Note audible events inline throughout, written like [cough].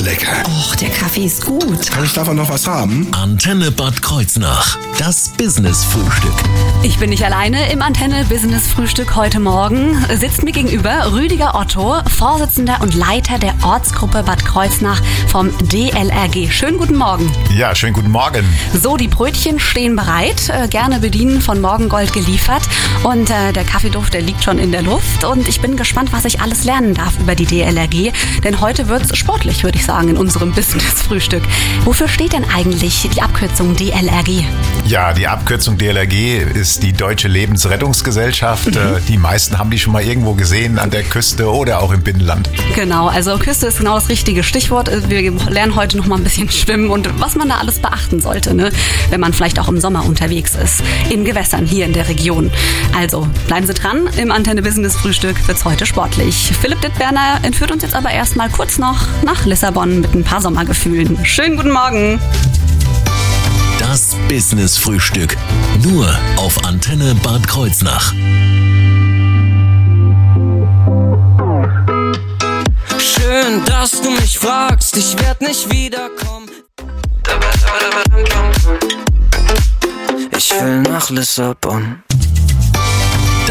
ist lecker. Och, der Kaffee ist gut. Kann ich davon noch was haben? Antenne Bad Kreuznach. Das Business-Frühstück. Ich bin nicht alleine im Antenne Business Frühstück heute Morgen. Sitzt mir gegenüber Rüdiger Otto, Vorsitzender und Leiter der Ortsgruppe Bad Kreuznach vom DLRG. Schönen guten Morgen. Ja, schönen guten Morgen. So, die Brötchen stehen bereit, äh, gerne bedienen von Morgengold geliefert. Und äh, der Kaffeeduft, der liegt schon in der Luft. Und ich bin gespannt, was ich alles lernen darf über die DLRG. Denn heute wird's sportlich, würde ich sagen, in unserem Business-Frühstück. Wofür steht denn eigentlich die Abkürzung DLRG? Ja, die Abkürzung DLRG ist die Deutsche Lebensrettungsgesellschaft. Mhm. Äh, Die meisten haben die schon mal irgendwo gesehen, an der Küste oder auch im Binnenland. Genau, also Küste ist genau das richtige Stichwort. Wir lernen heute noch mal ein bisschen schwimmen und was man da alles beachten sollte, ne? wenn man vielleicht auch im Sommer unterwegs ist, in Gewässern hier in der Region. Also bleiben Sie dran, im Antenne Business Frühstück wird's heute sportlich. Philipp Dittberner entführt uns jetzt aber erstmal kurz noch nach Lissabon mit ein paar Sommergefühlen. Schönen guten Morgen. Das Business-Frühstück. Nur auf Antenne Bad Kreuznach. Schön, dass du mich fragst, ich werd nicht wiederkommen. Ich will nach Lissabon.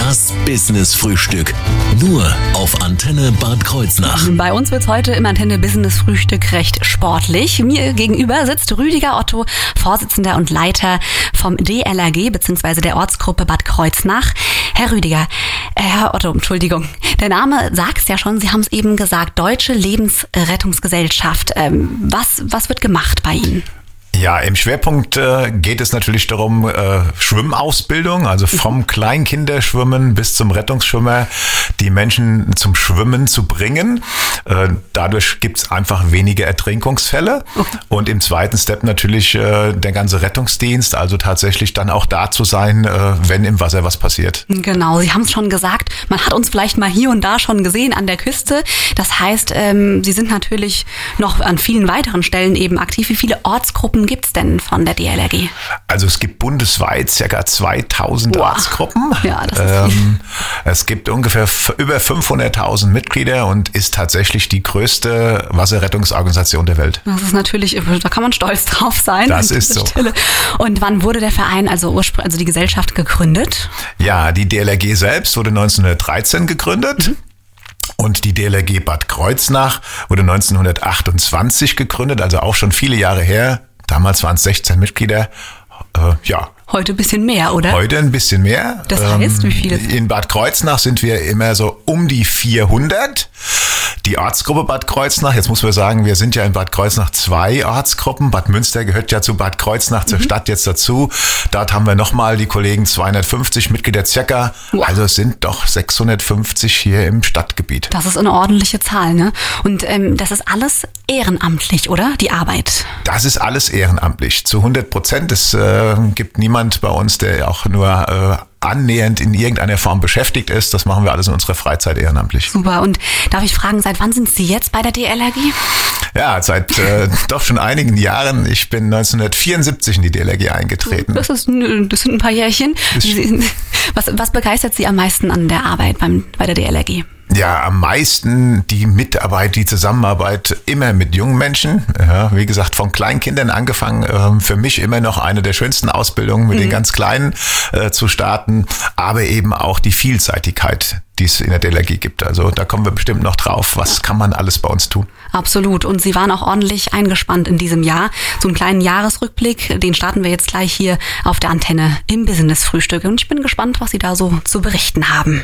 Das Business-Frühstück. Nur auf Antenne Bad Kreuznach. Bei uns wird's heute im Antenne Business Frühstück recht sportlich. Mir gegenüber sitzt Rüdiger Otto, Vorsitzender und Leiter vom DLRG bzw. der Ortsgruppe Bad Kreuznach. Herr Rüdiger, äh, Herr Otto, Entschuldigung. Der Name sagt's ja schon, Sie haben es eben gesagt, Deutsche Lebensrettungsgesellschaft. Ähm, was, was wird gemacht bei Ihnen? Ja, im Schwerpunkt äh, geht es natürlich darum, äh, Schwimmausbildung, also vom Kleinkinderschwimmen bis zum Rettungsschwimmer, die Menschen zum Schwimmen zu bringen. Äh, dadurch gibt's einfach weniger Ertrinkungsfälle. Und im zweiten Step natürlich äh, der ganze Rettungsdienst, also tatsächlich dann auch da zu sein, äh, wenn im Wasser was passiert. Genau, Sie haben es schon gesagt. Man hat uns vielleicht mal hier und da schon gesehen an der Küste. Das heißt, ähm, Sie sind natürlich noch an vielen weiteren Stellen eben aktiv. Wie viele Ortsgruppen gibt's denn von der DLRG? Also es gibt bundesweit circa 2000 Boah. Ortsgruppen. Ja, das ist ähm, es gibt ungefähr über 500.000 Mitglieder und ist tatsächlich die größte Wasserrettungsorganisation der Welt. Das ist natürlich, da kann man stolz drauf sein. Das ist so. Stelle. Und wann wurde der Verein, also also die Gesellschaft gegründet? Ja, die DLRG selbst wurde 1913 gegründet. Und die DLRG Bad Kreuznach wurde 1928 gegründet, also auch schon viele Jahre her. Damals waren es 16 Mitglieder. Äh, ja, Heute ein bisschen mehr, oder? Heute ein bisschen mehr. Ähm, Das heißt, wie viele? In Bad Kreuznach sind wir immer so um die 400. Die Ortsgruppe Bad Kreuznach, jetzt muss man sagen, wir sind ja in Bad Kreuznach zwei Ortsgruppen. Bad Münster gehört ja zu Bad Kreuznach, Mhm. zur Stadt jetzt dazu. Dort haben wir nochmal die Kollegen 250 Mitglieder circa. Wow. Also es sind doch 650 hier im Stadtgebiet. Das ist eine ordentliche Zahl, ne? Und ähm, das ist alles ehrenamtlich, oder? Die Arbeit. Das ist alles ehrenamtlich. Zu 100 Prozent. Es äh, gibt niemand bei uns, der auch nur äh, annähernd in irgendeiner Form beschäftigt ist. Das machen wir alles in unserer Freizeit ehrenamtlich. Super. Und darf ich fragen, seit wann sind Sie jetzt bei der DLRG? Ja, seit äh, [laughs] doch schon einigen Jahren. Ich bin 1974 in die DLRG eingetreten. Das, ist, das sind ein paar Jährchen. Was, was begeistert Sie am meisten an der Arbeit beim, bei der DLRG? Ja, am meisten die Mitarbeit, die Zusammenarbeit immer mit jungen Menschen. Ja, wie gesagt, von Kleinkindern angefangen. Ähm, für mich immer noch eine der schönsten Ausbildungen mit den ganz Kleinen äh, zu starten. Aber eben auch die Vielseitigkeit, die es in der DLRG gibt. Also da kommen wir bestimmt noch drauf. Was kann man alles bei uns tun? Absolut. Und Sie waren auch ordentlich eingespannt in diesem Jahr. So einen kleinen Jahresrückblick, den starten wir jetzt gleich hier auf der Antenne im Business Frühstück. Und ich bin gespannt, was Sie da so zu berichten haben.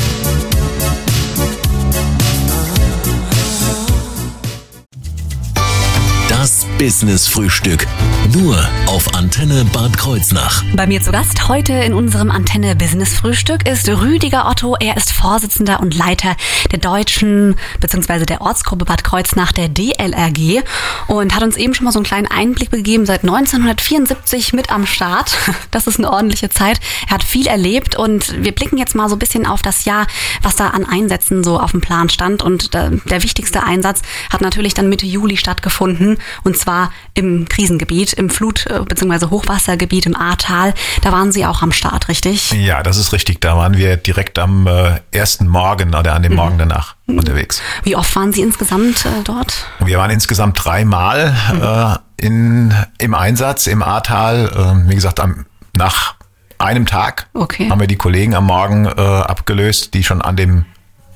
Das Business-Frühstück. Nur auf Antenne Bad Kreuznach. Bei mir zu Gast heute in unserem Antenne Business Frühstück ist Rüdiger Otto. Er ist Vorsitzender und Leiter der deutschen bzw. der Ortsgruppe Bad Kreuznach der DLRG und hat uns eben schon mal so einen kleinen Einblick gegeben, seit 1974 mit am Start. [laughs] Das ist eine ordentliche Zeit. Er hat viel erlebt und wir blicken jetzt mal so ein bisschen auf das Jahr, was da an Einsätzen so auf dem Plan stand und der, der wichtigste Einsatz hat natürlich dann Mitte Juli stattgefunden und zwar war im Krisengebiet, im Flut- äh, bzw. Hochwassergebiet im Ahrtal. Da waren Sie auch am Start, richtig? Ja, das ist richtig. Da waren wir direkt am äh, ersten Morgen oder an dem Morgen danach unterwegs. Wie oft waren Sie insgesamt äh, dort? Wir waren insgesamt dreimal äh, in, im Einsatz im Ahrtal. Äh, wie gesagt, am, nach einem Tag Okay. haben wir die Kollegen am Morgen äh, abgelöst, die schon an dem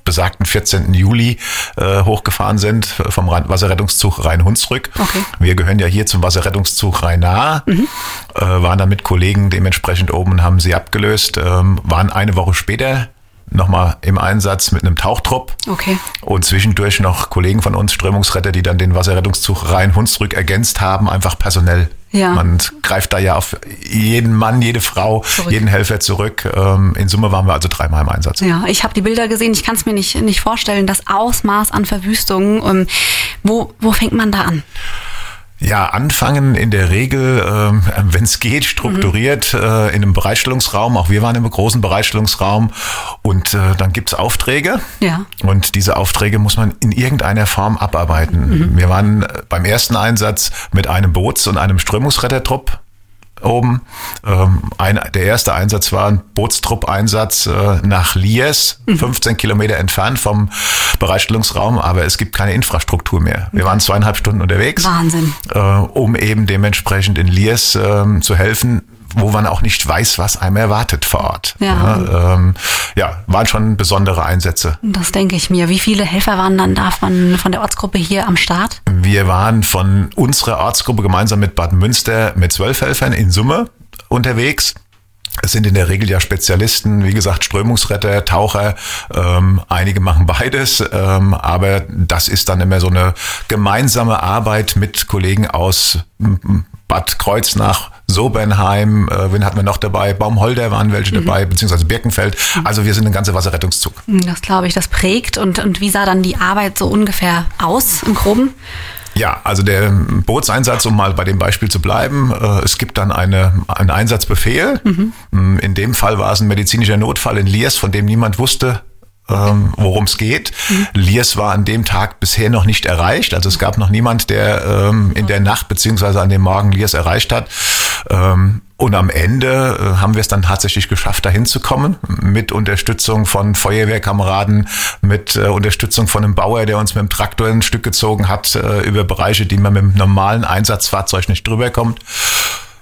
besagten 14. Juli äh, hochgefahren sind äh, vom Wasserrettungszug Rhein-Hunsrück. Okay. Wir gehören ja hier zum Wasserrettungszug Rhein-Nahe, äh, waren dann mit Kollegen dementsprechend oben und haben sie abgelöst, ähm, waren eine Woche später nochmal im Einsatz mit einem Tauchtrupp. Okay. Und zwischendurch noch Kollegen von uns, Strömungsretter, die dann den Wasserrettungszug Rhein-Hunsrück ergänzt haben, einfach personell. Ja. Man greift da ja auf jeden Mann, jede Frau, Zurück. jeden Helfer zurück. Ähm, In Summe waren wir also dreimal im Einsatz. Ja, ich habe die Bilder gesehen. Ich kann es mir nicht, nicht vorstellen, das Ausmaß an Verwüstungen. Ähm, wo, wo fängt man da an? Ja, anfangen in der Regel, ähm, wenn es geht, strukturiert äh, in einem Bereitstellungsraum. Auch wir waren im großen Bereitstellungsraum. Und äh, dann gibt's Aufträge. Ja. Und diese Aufträge muss man in irgendeiner Form abarbeiten. Wir waren äh, beim ersten Einsatz mit einem Boots- und einem Strömungsrettertrupp oben. Ähm, ein, der erste Einsatz war ein Bootstrupp-Einsatz äh, nach Lies, 15 Kilometer entfernt vom Bereitstellungsraum, aber es gibt keine Infrastruktur mehr. Wir waren zweieinhalb Stunden unterwegs Wahnsinn. äh, um eben dementsprechend in Liers ähm, zu helfen, wo man auch nicht weiß, was einem erwartet vor Ort. Ja. Ja, ähm, ja waren schon besondere Einsätze. Das denke ich mir. Wie viele Helfer waren dann da von, von der Ortsgruppe hier am Start? Wir waren von unserer Ortsgruppe gemeinsam mit Bad Münster mit zwölf Helfern in Summe unterwegs. Es sind in der Regel ja Spezialisten, wie gesagt, Strömungsretter, Taucher. Ähm, einige machen beides, ähm, aber das ist dann immer so eine gemeinsame Arbeit mit Kollegen aus Bad Kreuznach, Sobernheim, äh, wen hatten wir noch dabei? Baumholder waren welche dabei, beziehungsweise Birkenfeld. Also wir sind ein ganzer Wasserrettungszug. Das glaube ich, das prägt. Und, und wie sah dann die Arbeit so ungefähr aus im Groben? Ja, also der Bootseinsatz, um mal bei dem Beispiel zu bleiben, äh, es gibt dann eine, einen Einsatzbefehl. Mm, In dem Fall war es ein medizinischer Notfall in Liers, von dem niemand wusste, ähm, worum es geht. Liers war an dem Tag bisher noch nicht erreicht. Also es gab noch niemand, der ähm, in der Nacht beziehungsweise an dem Morgen Liers erreicht hat. Ähm, und am Ende äh, haben wir es dann tatsächlich geschafft, dahin zu kommen, mit Unterstützung von Feuerwehrkameraden, mit äh, Unterstützung von einem Bauer, der uns mit dem Traktor ein Stück gezogen hat, äh, über Bereiche, die man mit dem normalen Einsatzfahrzeug nicht drüber kommt.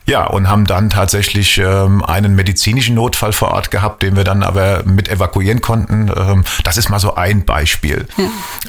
Ja, und haben dann tatsächlich ähm, einen medizinischen Notfall vor Ort gehabt, den wir dann aber mit evakuieren konnten. Ähm, das ist mal so ein Beispiel.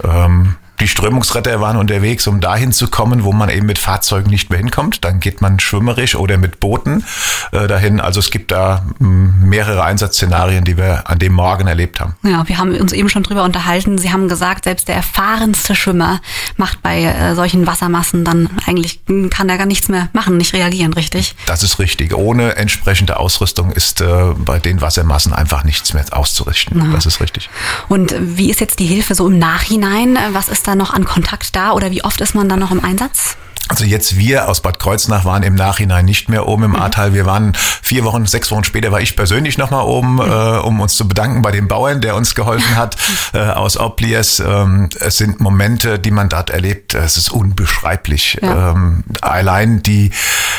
Ähm, die Strömungsretter waren unterwegs, um dahin zu kommen, wo man eben mit Fahrzeugen nicht mehr hinkommt. Dann geht man schwimmerisch oder mit Booten äh, dahin. Also es gibt da mh, mehrere Einsatzszenarien, die wir an dem Morgen erlebt haben. Ja, wir haben uns eben schon drüber unterhalten. Sie haben gesagt, selbst der erfahrenste Schwimmer macht bei äh, solchen Wassermassen dann eigentlich, hm, kann er gar nichts mehr machen, nicht reagieren, richtig? Das ist richtig. Ohne entsprechende Ausrüstung ist äh, bei den Wassermassen einfach nichts mehr auszurichten. Das ist richtig. Und wie ist jetzt die Hilfe so im Nachhinein? Was ist da noch an Kontakt da oder wie oft ist man da noch im Einsatz? Also jetzt wir aus Bad Kreuznach waren im Nachhinein nicht mehr oben im Ahrtal. Wir waren vier Wochen, sechs Wochen später war ich persönlich nochmal oben, äh, um uns zu bedanken bei dem Bauern, der uns geholfen hat [laughs] äh, aus Obliers. Ähm, es sind Momente, die man dort erlebt. Es ist unbeschreiblich. Ja. Ähm, allein die,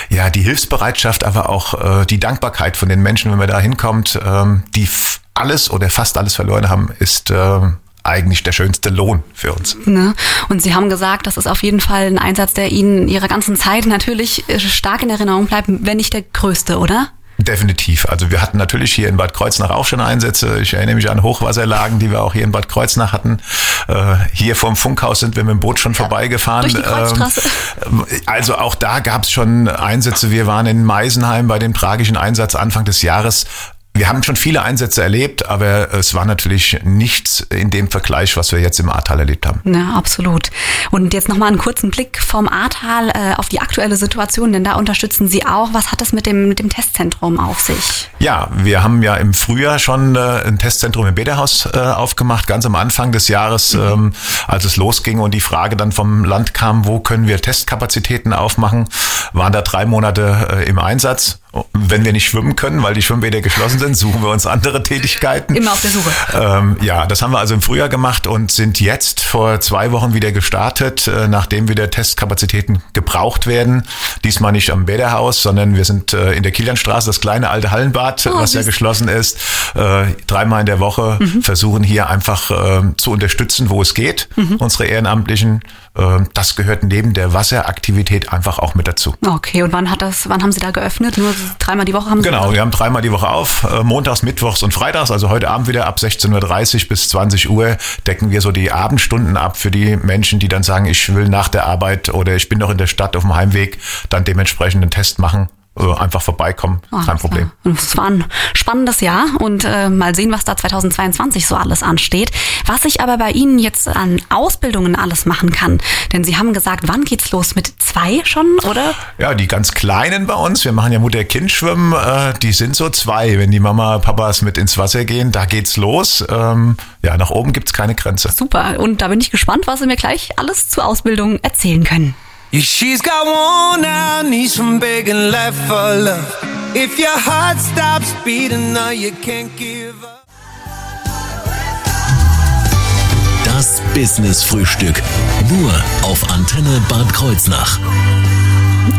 ja, die Hilfsbereitschaft, aber auch äh, die Dankbarkeit von den Menschen, wenn man da hinkommt, ähm, die alles oder fast alles verloren haben, ist äh, eigentlich der schönste Lohn für uns. Ne? Und Sie haben gesagt, das ist auf jeden Fall ein Einsatz, der Ihnen Ihrer ganzen Zeit natürlich äh, stark in Erinnerung bleibt, wenn nicht der größte, oder? Definitiv. Also wir hatten natürlich hier in Bad Kreuznach auch schon Einsätze. Ich erinnere mich an Hochwasserlagen, die wir auch hier in Bad Kreuznach hatten. Äh, hier vom Funkhaus sind wir mit dem Boot schon vorbeigefahren. durch die Kreuzstraße. Ähm, also auch da gab es schon Einsätze. Wir waren in Meisenheim bei dem tragischen Einsatz Anfang des Jahres. Wir haben schon viele Einsätze erlebt, aber es war natürlich nichts in dem Vergleich, was wir jetzt im Ahrtal erlebt haben. Ja, absolut. Und jetzt nochmal einen kurzen Blick vom Ahrtal äh, auf die aktuelle Situation, denn da unterstützen Sie auch. Was hat es mit dem, mit dem Testzentrum auf sich? Ja, wir haben ja im Frühjahr schon äh, ein Testzentrum im Bäderhaus äh, aufgemacht, ganz am Anfang des Jahres, ähm, als es losging und die Frage dann vom Land kam, wo können wir Testkapazitäten aufmachen, waren da drei Monate äh, im Einsatz Wenn wir nicht schwimmen können, weil die Schwimmbäder geschlossen sind, suchen wir uns andere Tätigkeiten. Immer auf der Suche. Ähm, ja, das haben wir also im Frühjahr gemacht und sind jetzt vor zwei Wochen wieder gestartet, äh, nachdem wieder Testkapazitäten gebraucht werden. Diesmal nicht am Bäderhaus, sondern wir sind äh, in der Kilianstraße, das kleine alte Hallenbad, Oh, was ja geschlossen ist, äh, dreimal in der Woche versuchen hier einfach äh, zu unterstützen, wo es geht, unsere Ehrenamtlichen. Äh, das gehört neben der Wasseraktivität einfach auch mit dazu. Okay, und wann hat das, wann haben Sie da geöffnet? Nur dreimal die Woche haben Sie Genau, wir haben dreimal die Woche auf, äh, montags, mittwochs und freitags, also heute Abend wieder ab 16.30 Uhr bis 20 Uhr decken wir so die Abendstunden ab für die Menschen, die dann sagen, ich will nach der Arbeit oder ich bin noch in der Stadt auf dem Heimweg, dann dementsprechend einen Test machen, einfach vorbeikommen, Alles kein Problem. Es war ein spannendes Jahr und äh, mal sehen, was da 2022 so alles ansteht. Was ich aber bei Ihnen jetzt an Ausbildungen alles machen kann. Denn Sie haben gesagt, wann geht's los? Mit zwei schon, oder? Ja, die ganz Kleinen bei uns, wir machen ja Mutter-Kind-Schwimmen, äh, die sind so zwei. Wenn die Mama, Papas mit ins Wasser gehen, da geht's los. Ähm, ja, nach oben gibt's keine Grenze. Super. Und da bin ich gespannt, was Sie mir gleich alles zur Ausbildung erzählen können. Yeah, she's got worn out knees from begging left for love. If your heart stops beating now, you can't give up. Das Business Frühstück. Nur auf Antenne Bad Kreuznach.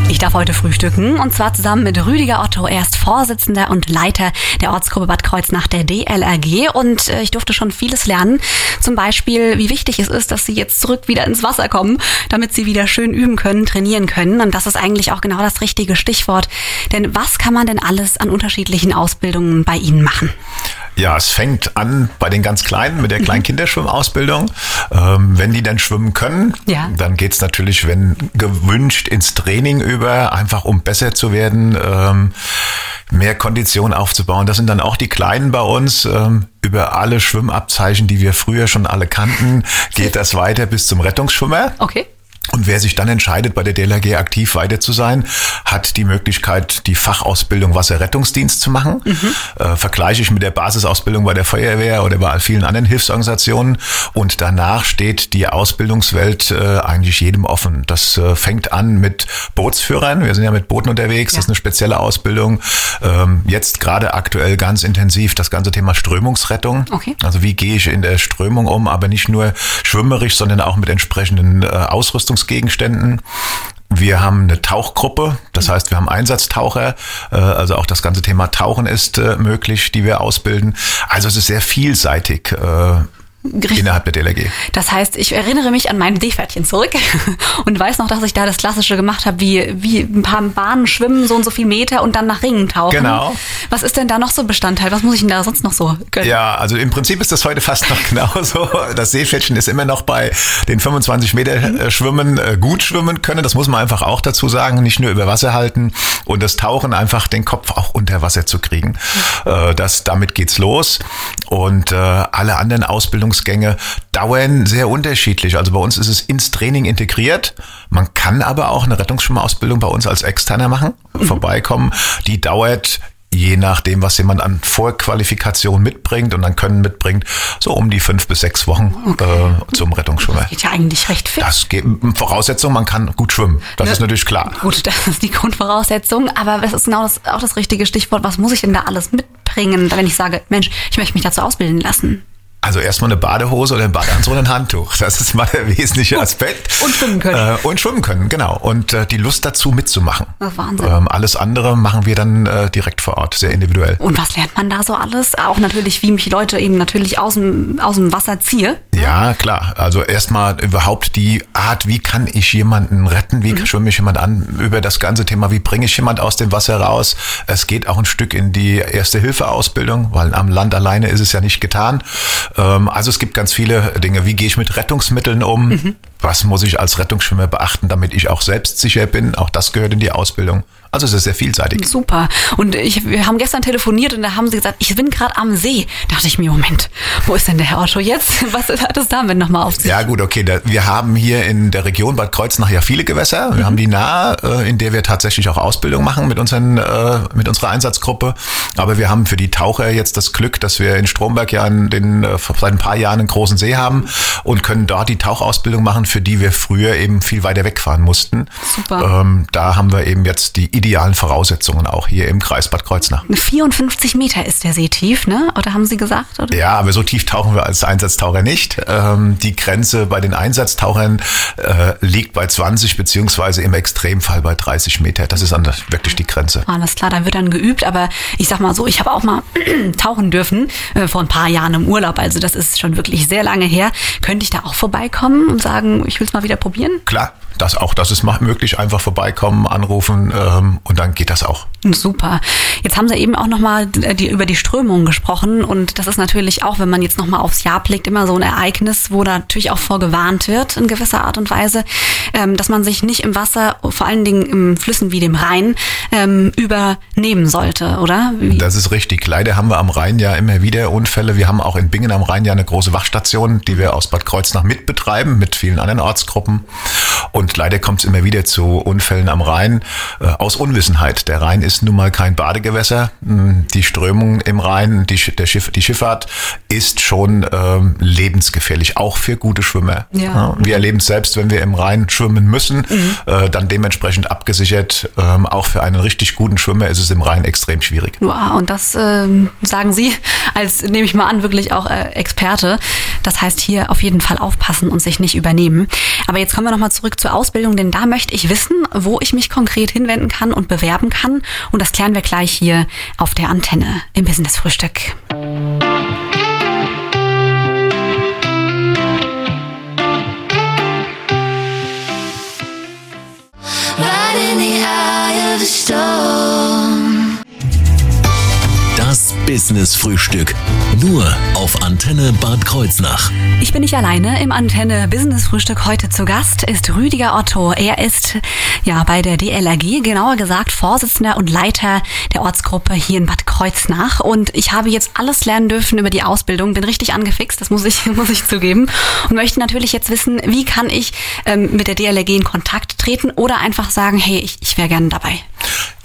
Ich darf heute frühstücken und zwar zusammen mit Rüdiger Otto. Er ist Vorsitzender und Leiter der Ortsgruppe Bad Kreuznach der DLRG und äh, ich durfte schon vieles lernen. Zum Beispiel, wie wichtig es ist, dass sie jetzt zurück wieder ins Wasser kommen, damit sie wieder schön üben können, trainieren können. Und das ist eigentlich auch genau das richtige Stichwort. Denn was kann man denn alles an unterschiedlichen Ausbildungen bei Ihnen machen? Ja, es fängt an bei den ganz Kleinen mit der Kleinkinderschwimmausbildung. Ähm, wenn die dann schwimmen können, Ja. dann geht's natürlich, wenn gewünscht, ins Training über, einfach um besser zu werden, ähm, mehr Kondition aufzubauen. Das sind dann auch die Kleinen bei uns. Ähm, über alle Schwimmabzeichen, die wir früher schon alle kannten, geht das weiter bis zum Rettungsschwimmer. Okay. Und wer sich dann entscheidet, bei der DLRG aktiv weiter zu sein, hat die Möglichkeit, die Fachausbildung Wasserrettungsdienst zu machen. Äh, vergleiche ich mit der Basisausbildung bei der Feuerwehr oder bei vielen anderen Hilfsorganisationen. Und danach steht die Ausbildungswelt äh, eigentlich jedem offen. Das äh, fängt an mit Bootsführern. Wir sind ja mit Booten unterwegs. Das ist eine spezielle Ausbildung. Ähm, jetzt gerade aktuell ganz intensiv das ganze Thema Strömungsrettung. Okay. Also wie gehe ich in der Strömung um, aber nicht nur schwimmerisch, sondern auch mit entsprechenden äh, Ausrüstungsgegenständen. Wir haben eine Tauchgruppe, das heißt, wir haben Einsatztaucher, äh, also auch das ganze Thema Tauchen ist äh, möglich, die wir ausbilden. Also es ist sehr vielseitig Richtig. innerhalb der DLRG. Das heißt, ich erinnere mich an mein Seepferdchen zurück [laughs] und weiß noch, dass ich da das Klassische gemacht habe, wie, wie ein paar Bahnen schwimmen, so und so viel Meter und dann nach Ringen tauchen. Genau. Was ist denn da noch so Bestandteil? Was muss ich denn da sonst noch so können? Ja, also im Prinzip ist das heute fast noch [laughs] genauso. Das Seepferdchen ist immer noch bei den 25 Meter äh, Schwimmen äh, gut schwimmen können. Das muss man einfach auch dazu sagen. Nicht nur über Wasser halten und das Tauchen einfach den Kopf auch unter Wasser zu kriegen. Äh, Das, damit geht's los. Und alle anderen Ausbildungsgänge dauern sehr unterschiedlich. Also bei uns ist es ins Training integriert. Man kann aber auch eine Rettungsschwimmausbildung bei uns als Externer machen, vorbeikommen. Die dauert je nachdem, was jemand an Vorqualifikation mitbringt und dann Können mitbringt, so um die fünf bis sechs Wochen äh, zum Rettungsschwimmer. Geht ja eigentlich recht fit. Das geht, Voraussetzung, man kann gut schwimmen. Das Ne? ist natürlich klar. Gut, das ist die Grundvoraussetzung, aber das ist genau das, auch das richtige Stichwort. Was muss ich denn da alles mitbringen, wenn ich sage, Mensch, ich möchte mich dazu ausbilden lassen? Also erstmal eine Badehose oder ein Badeanzug und ein Handtuch. Das ist mal der wesentliche Aspekt. Und schwimmen können. Äh, und schwimmen können, genau. Und äh, die Lust dazu mitzumachen. Ist Wahnsinn. Ähm, alles andere machen wir dann äh, direkt vor Ort, sehr individuell. Und was lernt man da so alles? Auch natürlich, wie mich Leute eben natürlich aus dem, aus dem Wasser ziehe. Ja, klar. Also erstmal überhaupt die Art, wie kann ich jemanden retten, wie schwimme ich jemand an, über das ganze Thema, wie bringe ich jemand aus dem Wasser raus. Es geht auch ein Stück in die Erste-Hilfe-Ausbildung, weil am Land alleine ist es ja nicht getan. Ähm, also es gibt ganz viele Dinge. Wie gehe ich mit Rettungsmitteln um? Was muss ich als Rettungsschwimmer beachten, damit ich auch selbstsicher bin? Auch das gehört in die Ausbildung. Also es ist sehr vielseitig. Super. Und ich, wir haben gestern telefoniert und da haben sie gesagt, ich bin gerade am See. Da dachte ich mir, Moment, wo ist denn der Herr Otto jetzt? [laughs] Was hat es damit nochmal auf sich? Ja gut, okay. Da, wir haben hier in der Region Bad Kreuznach ja viele Gewässer. Wir haben die nahe, äh, in der wir tatsächlich auch Ausbildung machen mit, unseren, äh, mit unserer Einsatzgruppe. Aber wir haben für die Taucher jetzt das Glück, dass wir in Stromberg ja in den, äh, seit ein paar Jahren einen großen See haben und können dort die Tauchausbildung machen, für die wir früher eben viel weiter wegfahren mussten. Super. Ähm, da haben wir eben jetzt die idealen Voraussetzungen auch hier im Kreis Bad Kreuznach. 54 Meter ist der See tief, ne? Oder haben Sie gesagt? Oder? Ja, aber so tief tauchen wir als Einsatztaucher nicht. Ähm, die Grenze bei den Einsatztauchern äh, liegt bei 20 beziehungsweise im Extremfall bei 30 Meter. Das ist dann wirklich die Grenze. Alles klar, da wird dann geübt, aber ich sag mal so, ich habe auch mal [clears throat] tauchen dürfen äh, vor ein paar Jahren im Urlaub, also das ist schon wirklich sehr lange her. Könnte ich da auch vorbeikommen und sagen, ich will es mal wieder probieren? Klar, das auch, das ist möglich. Einfach vorbeikommen, anrufen ähm, und dann geht das auch. Super. Jetzt haben Sie eben auch nochmal die, über die Strömung gesprochen und das ist natürlich auch, wenn man jetzt nochmal aufs Jahr blickt, immer so ein Ereignis, wo da natürlich auch vorgewarnt wird in gewisser Art und Weise, ähm, dass man sich nicht im Wasser, vor allen Dingen im Flüssen wie dem Rhein, ähm, übernehmen sollte, oder? Wie? Das ist richtig. Leider haben wir am Rhein ja immer wieder Unfälle. Wir haben auch in Bingen am Rhein ja eine große Wachstation, die wir aus Bad Kreuznach mitbetreiben, mit vielen anderen Ortsgruppen. Und leider kommt es immer wieder zu Unfällen am Rhein äh, aus Unwissenheit. Der Rhein ist nun mal kein Badegewässer. Hm, die Strömung im Rhein, die, der Schiff, die Schifffahrt ist schon ähm, lebensgefährlich, auch für gute Schwimmer. Ja. Ja, wir erleben es selbst, wenn wir im Rhein schwimmen müssen, mhm. äh, dann dementsprechend abgesichert. Ähm, auch für einen richtig guten Schwimmer ist es im Rhein extrem schwierig. Ja, und das ähm, sagen Sie als, nehme ich mal an, wirklich auch äh, Experte. Das heißt, hier auf jeden Fall aufpassen und sich nicht übernehmen. Aber jetzt kommen wir nochmal zurück zur Ausbildung, denn da möchte ich wissen, wo ich mich konkret hinwenden kann und bewerben kann. Und das klären wir gleich hier auf der Antenne im Business Frühstück. Right in the eye of the storm. Business Frühstück. Nur auf Antenne Bad Kreuznach. Ich bin nicht alleine. Im Antenne Business Frühstück heute zu Gast ist Rüdiger Otto. Er ist ja bei der DLRG, genauer gesagt Vorsitzender und Leiter der Ortsgruppe hier in Bad Kreuznach. Und ich habe jetzt alles lernen dürfen über die Ausbildung. Bin richtig angefixt, das muss ich, [laughs] muss ich zugeben. Und möchte natürlich jetzt wissen, wie kann ich ähm, mit der DLRG in Kontakt treten oder einfach sagen, hey, ich, ich wäre gerne dabei.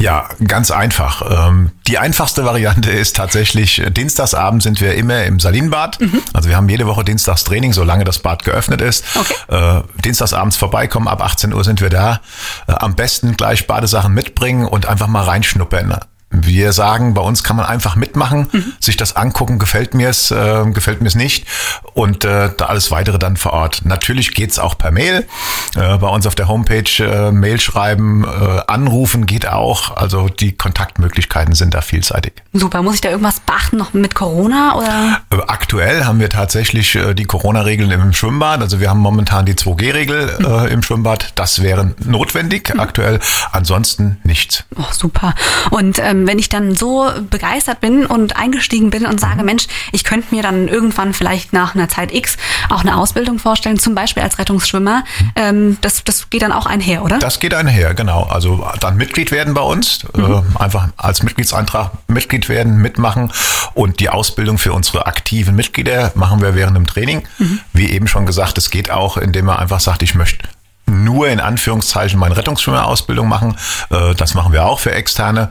Ja, ganz einfach. Ähm, die einfachste Variante [laughs] ist tatsächlich, äh, dienstagsabend sind wir immer im Salinbad. Mhm. Also wir haben jede Woche Dienstagstraining, solange das Bad geöffnet ist. Okay. Äh, dienstagsabends vorbeikommen, ab 18 Uhr sind wir da. Äh, am besten gleich Badesachen mitbringen und einfach mal reinschnuppern. Wir sagen, bei uns kann man einfach mitmachen, mhm. sich das angucken, gefällt mir es, äh, gefällt mir es nicht und äh, da alles weitere dann vor Ort. Natürlich geht's auch per Mail. Äh, bei uns auf der Homepage äh, Mail schreiben, äh, anrufen geht auch. Also die Kontaktmöglichkeiten sind da vielseitig. Super. Muss ich da irgendwas beachten noch mit Corona oder? Äh, aktuell haben wir tatsächlich äh, die Corona-Regeln im Schwimmbad. Also wir haben momentan die 2G-Regel mhm. äh, im Schwimmbad. Das wäre notwendig mhm. aktuell. Ansonsten nichts. Oh, super. Und ähm, wenn ich dann so begeistert bin und eingestiegen bin und sage, Mensch, ich könnte mir dann irgendwann vielleicht nach einer Zeit X auch eine Ausbildung vorstellen, zum Beispiel als Rettungsschwimmer, ähm, das, das geht dann auch einher, oder? Das geht einher, genau. Also dann Mitglied werden bei uns, mhm. äh, einfach als Mitgliedsantrag Mitglied werden, mitmachen und die Ausbildung für unsere aktiven Mitglieder machen wir während dem Training. Mhm. Wie eben schon gesagt, es geht auch, indem man einfach sagt, ich möchte nur in Anführungszeichen meine Rettungsschwimmerausbildung machen. Äh, das machen wir auch für Externe.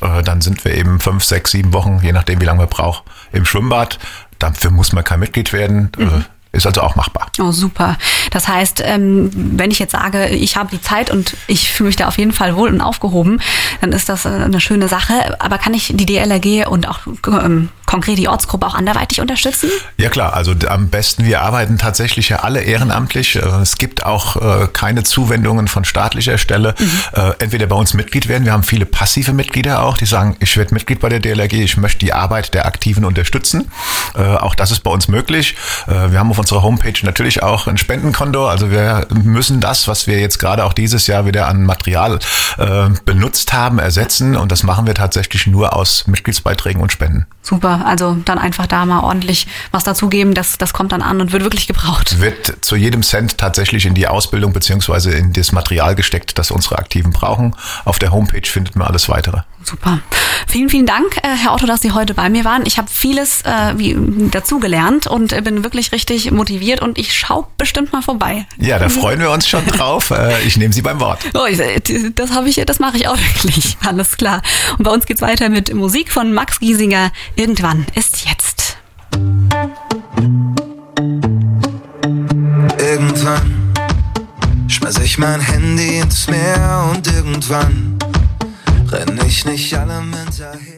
Äh, dann sind wir eben fünf, sechs, sieben Wochen, je nachdem, wie lange wir brauchen, im Schwimmbad. Dafür muss man kein Mitglied werden. Äh, mhm. Ist also auch machbar. Oh, super. Das heißt, ähm, wenn ich jetzt sage, ich habe die Zeit und ich fühle mich da auf jeden Fall wohl und aufgehoben, dann ist das eine schöne Sache. Aber kann ich die DLRG und auch ähm, konkret die Ortsgruppe auch anderweitig unterstützen? Ja klar, also am besten, wir arbeiten tatsächlich ja alle ehrenamtlich. Äh, es gibt auch äh, keine Zuwendungen von staatlicher Stelle. Mhm. Äh, entweder bei uns Mitglied werden, wir haben viele passive Mitglieder auch, die sagen, ich werde Mitglied bei der DLRG, ich möchte die Arbeit der Aktiven unterstützen. Auch das ist bei uns möglich. Wir haben auf unserer Homepage natürlich auch ein Spendenkonto. Also wir müssen das, was wir jetzt gerade auch dieses Jahr wieder an Material benutzt haben, ersetzen. Und das machen wir tatsächlich nur aus Mitgliedsbeiträgen und Spenden. Super. Also dann einfach da mal ordentlich was dazugeben, das, das kommt dann an und wird wirklich gebraucht. Wird zu jedem Cent tatsächlich in die Ausbildung beziehungsweise in das Material gesteckt, das unsere Aktiven brauchen. Auf der Homepage findet man alles weitere. Super. Vielen, vielen Dank, äh, Herr Otto, dass Sie heute bei mir waren. Ich habe vieles äh, wie, dazugelernt und bin wirklich richtig motiviert und ich schaue bestimmt mal vorbei. Ja, da freuen wir uns schon drauf. [laughs] Äh, ich nehme Sie beim Wort. Oh, das habe ich, das mache ich auch [laughs] wirklich. Alles klar. Und bei uns geht's weiter mit Musik von Max Giesinger. Irgendwann ist jetzt. Irgendwann schmeiß ich mein Handy ins Meer und irgendwann renn ich nicht allem hinterher.